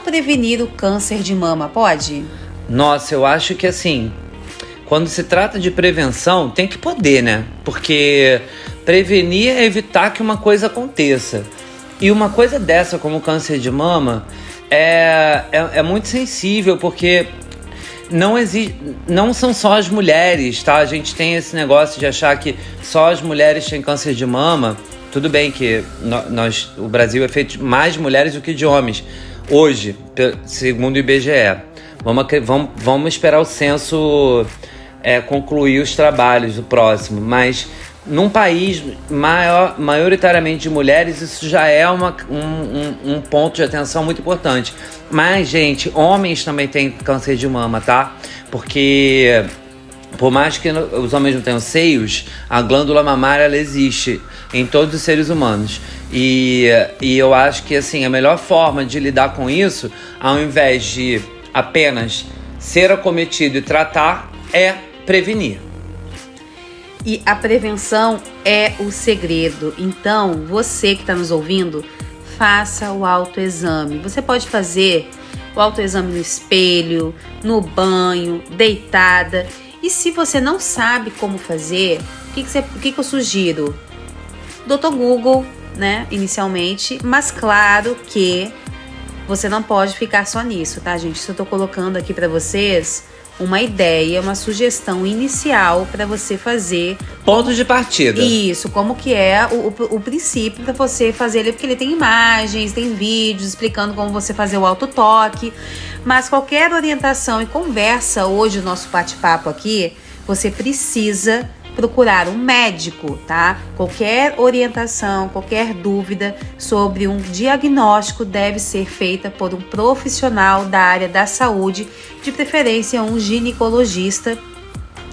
prevenir o câncer de mama, pode? Nossa, eu acho que assim, quando se trata de prevenção, tem que poder, né? Porque prevenir é evitar que uma coisa aconteça. E uma coisa dessa, como o câncer de mama, é, é, é muito sensível, porque não existe, não são só as mulheres, tá? A gente tem esse negócio de achar que só as mulheres têm câncer de mama. Tudo bem que nós, o Brasil é feito mais de mulheres do que de homens. Hoje, segundo o IBGE. Vamos, vamos, vamos esperar o censo é, concluir os trabalhos do próximo. Mas num país maior, maioritariamente de mulheres, isso já é uma, um, um, ponto de atenção muito importante. Mas, gente, homens também têm câncer de mama, tá? Porque por mais que os homens não tenham seios, a glândula mamária ela existe em todos os seres humanos. E, e eu acho que assim, a melhor forma de lidar com isso, ao invés de apenas ser acometido e tratar, é prevenir. E a prevenção é o segredo. Então, você que está nos ouvindo, faça o autoexame. Você pode fazer o autoexame no espelho, no banho, deitada. E se você não sabe como fazer, o que, que, que, que eu sugiro? Doutor Google, né? Inicialmente, mas claro que você não pode ficar só nisso, tá, gente? Isso eu tô colocando aqui para vocês uma ideia, uma sugestão inicial para você fazer. Ponto de partida. Isso, como que é o, o, o princípio para você fazer ele, porque ele tem imagens, tem vídeos explicando como você fazer o autotoque. Mas qualquer orientação e conversa hoje, o nosso bate-papo aqui, você precisa procurar um médico, tá? Qualquer orientação, qualquer dúvida sobre um diagnóstico deve ser feita por um profissional da área da saúde, de preferência um ginecologista,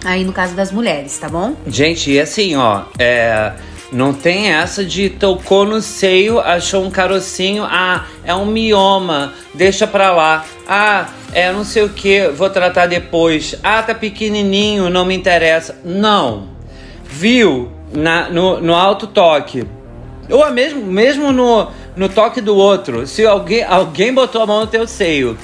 aí no caso das mulheres, tá bom? Gente, e assim, ó, é. Não tem essa de tocou no seio, achou um carocinho, ah, é um mioma, deixa pra lá. Ah, é não sei o que, vou tratar depois. Ah, tá pequenininho, não me interessa. Não viu na, no, no alto toque, ou mesmo, mesmo no, no toque do outro, se alguém, alguém botou a mão no teu seio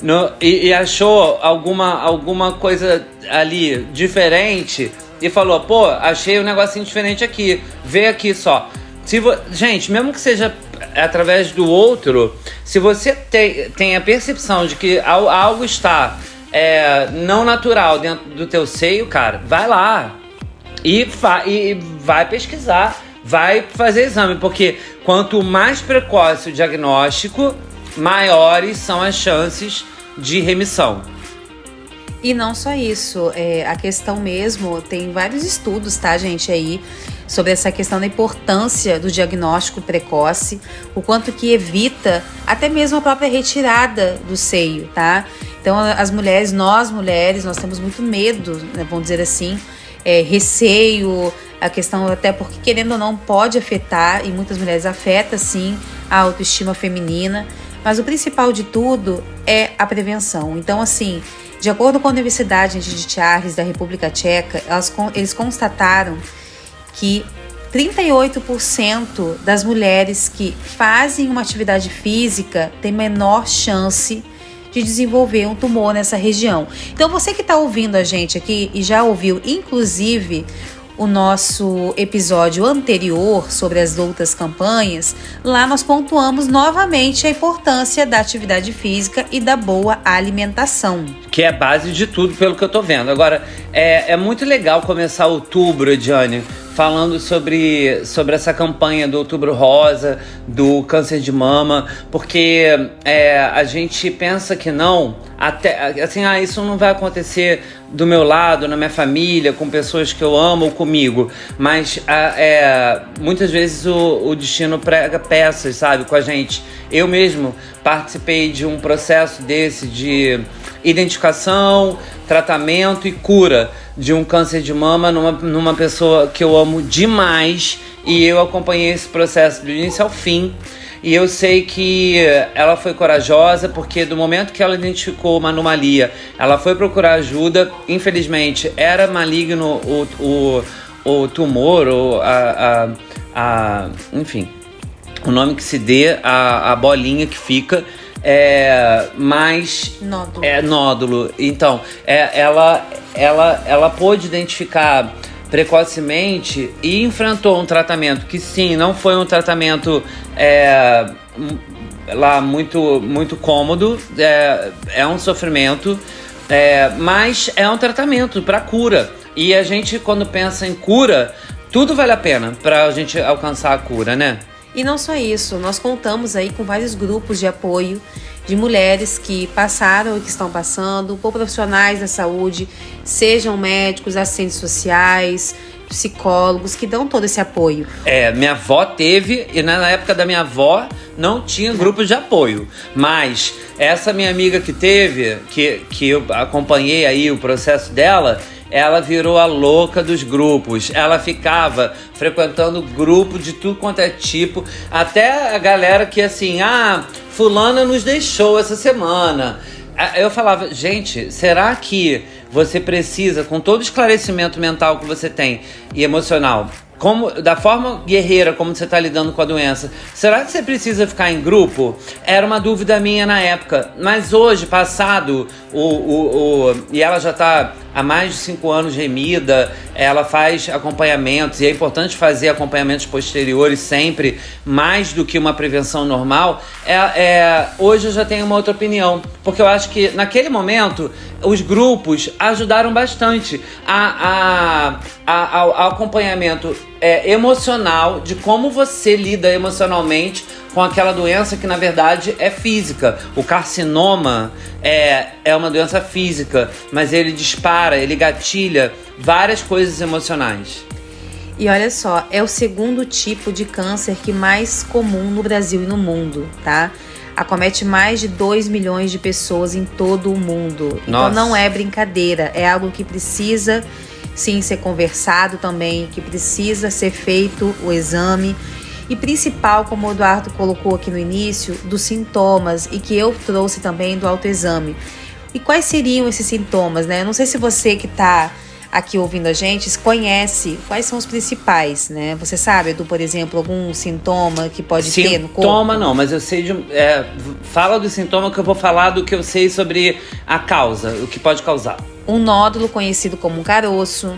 no, e, e, achou alguma, alguma coisa ali diferente e falou, pô, achei um negocinho diferente aqui, vê aqui só. Se vo... Gente, mesmo que seja através do outro, se você tem, tem a percepção de que algo está é, não natural dentro do teu seio, cara, vai lá, e, e vai pesquisar, vai fazer exame, porque quanto mais precoce o diagnóstico, maiores são as chances de remissão. E não só isso, é, a questão mesmo, tem vários estudos, tá, gente, aí, sobre essa questão da importância do diagnóstico precoce, o quanto que evita até mesmo a própria retirada do seio, tá? Então, as mulheres, nós mulheres, nós temos muito medo, né, vamos dizer assim, é, receio, a questão até porque querendo ou não pode afetar e muitas mulheres afeta sim a autoestima feminina, mas o principal de tudo é a prevenção. Então assim, de acordo com a Universidade de Charles da República Tcheca, elas, eles constataram que 38% das mulheres que fazem uma atividade física têm menor chance de desenvolver um tumor nessa região. Então, você que está ouvindo a gente aqui e já ouviu, inclusive, o nosso episódio anterior sobre as outras campanhas, lá nós pontuamos novamente a importância da atividade física e da boa alimentação. Que é a base de tudo, pelo que eu tô vendo. Agora, é, é muito legal começar outubro, Ediane, falando sobre, sobre essa campanha do Outubro Rosa, do câncer de mama, porque é, a gente pensa que não, até assim, ah, isso não vai acontecer do meu lado, na minha família, com pessoas que eu amo ou comigo, mas é, muitas vezes o, o destino prega peças, sabe, com a gente. Eu mesmo participei de um processo desse de identificação, tratamento e cura de um câncer de mama numa, numa pessoa que eu amo demais e eu acompanhei esse processo do início ao fim. E eu sei que ela foi corajosa porque do momento que ela identificou uma anomalia, ela foi procurar ajuda. Infelizmente, era maligno o, o, o tumor, ou a, a, a, enfim, o nome que se dê, a, a bolinha que fica é, mais nódulo. É, nódulo. Então, é, ela, ela, ela pôde identificar precocemente e enfrentou um tratamento que sim, não foi um tratamento é, lá muito, muito cômodo, é, é um sofrimento, é, mas é um tratamento para cura. E a gente, quando pensa em cura, tudo vale a pena para a gente alcançar a cura, né? E não só isso, nós contamos aí com vários grupos de apoio de mulheres que passaram e que estão passando, por profissionais da saúde, sejam médicos, assistentes sociais, psicólogos que dão todo esse apoio. É, minha avó teve, e na época da minha avó não tinha grupos de apoio. Mas essa minha amiga que teve, que, que eu acompanhei aí o processo dela, ela virou a louca dos grupos. Ela ficava frequentando grupo de tudo quanto é tipo, até a galera que assim, ah, fulana nos deixou essa semana. Eu falava, gente, será que você precisa, com todo o esclarecimento mental que você tem e emocional, como, da forma guerreira como você está lidando com a doença, será que você precisa ficar em grupo? Era uma dúvida minha na época. Mas hoje, passado, o, o, o e ela já está há mais de cinco anos remida, ela faz acompanhamentos, e é importante fazer acompanhamentos posteriores sempre, mais do que uma prevenção normal. É, é, hoje eu já tenho uma outra opinião, porque eu acho que naquele momento os grupos ajudaram bastante a, a, a ao, acompanhamento é, emocional de como você lida emocionalmente com aquela doença que na verdade é física. O carcinoma é, é uma doença física, mas ele dispara, ele gatilha várias coisas emocionais. E olha só, é o segundo tipo de câncer que mais comum no Brasil e no mundo, tá? Acomete mais de 2 milhões de pessoas em todo o mundo. Então Nossa. Então não é brincadeira, é algo que precisa sim ser conversado também, que precisa ser feito o exame e principal, como o Eduardo colocou aqui no início, dos sintomas e que eu trouxe também do autoexame. E quais seriam esses sintomas, né? Eu não sei se você que está aqui ouvindo a gente conhece quais são os principais, né? Você sabe, Edu, por exemplo, algum sintoma que pode sintoma, ter no corpo? Sintoma não, mas eu sei de. É, fala do sintoma que eu vou falar do que eu sei sobre a causa, o que pode causar. Um nódulo conhecido como um caroço,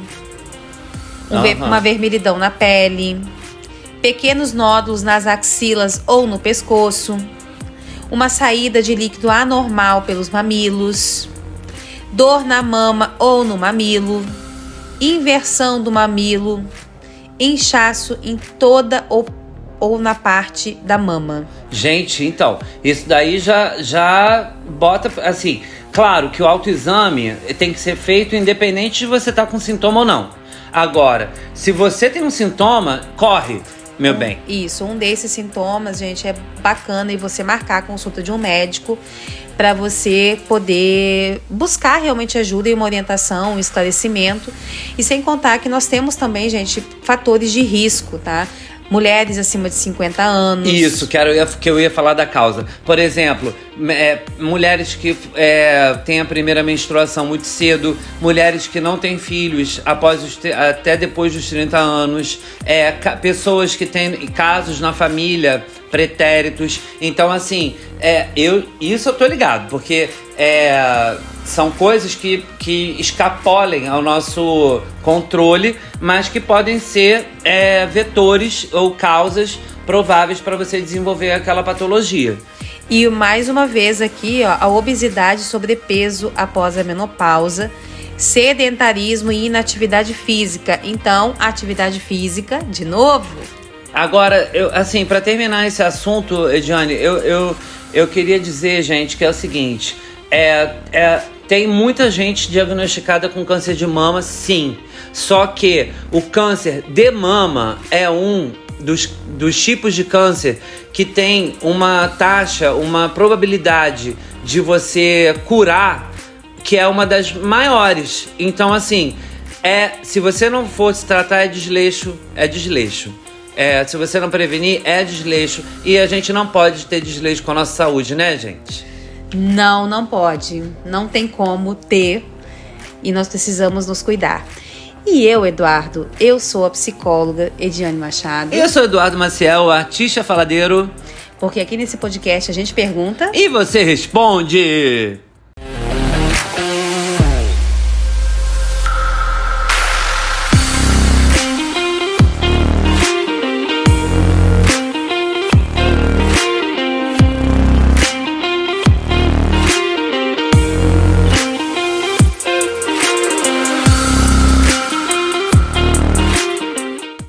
um ver, uma vermelhidão na pele, pequenos nódulos nas axilas ou no pescoço, uma saída de líquido anormal pelos mamilos, dor na mama ou no mamilo, inversão do mamilo, inchaço em toda ou, ou na parte da mama. Gente, então, isso daí já, já bota assim. Claro que o autoexame tem que ser feito independente de você estar tá com sintoma ou não. Agora, se você tem um sintoma, corre meu bem. Isso, um desses sintomas, gente, é bacana e você marcar a consulta de um médico para você poder buscar realmente ajuda e uma orientação, um esclarecimento. E sem contar que nós temos também, gente, fatores de risco, tá? mulheres acima de 50 anos. Isso, que, era, que eu ia falar da causa. Por exemplo, é, mulheres que é, têm a primeira menstruação muito cedo, mulheres que não têm filhos após os, até depois dos 30 anos, é, pessoas que têm casos na família pretéritos. Então, assim, é, eu, isso eu tô ligado, porque é, são coisas que, que escapolem ao nosso controle, mas que podem ser é, vetores ou causas prováveis para você desenvolver aquela patologia. E mais uma vez aqui, ó, a obesidade sobrepeso após a menopausa, sedentarismo e inatividade física. Então, atividade física, de novo, Agora, eu, assim, para terminar esse assunto, Ediane, eu, eu, eu queria dizer, gente, que é o seguinte: é, é, tem muita gente diagnosticada com câncer de mama, sim. Só que o câncer de mama é um dos, dos tipos de câncer que tem uma taxa, uma probabilidade de você curar que é uma das maiores. Então, assim, é se você não fosse tratar, é desleixo, é desleixo. É, se você não prevenir, é desleixo. E a gente não pode ter desleixo com a nossa saúde, né, gente? Não, não pode. Não tem como ter. E nós precisamos nos cuidar. E eu, Eduardo, eu sou a psicóloga Ediane Machado. Eu sou Eduardo Maciel, artista faladeiro. Porque aqui nesse podcast a gente pergunta. E você responde!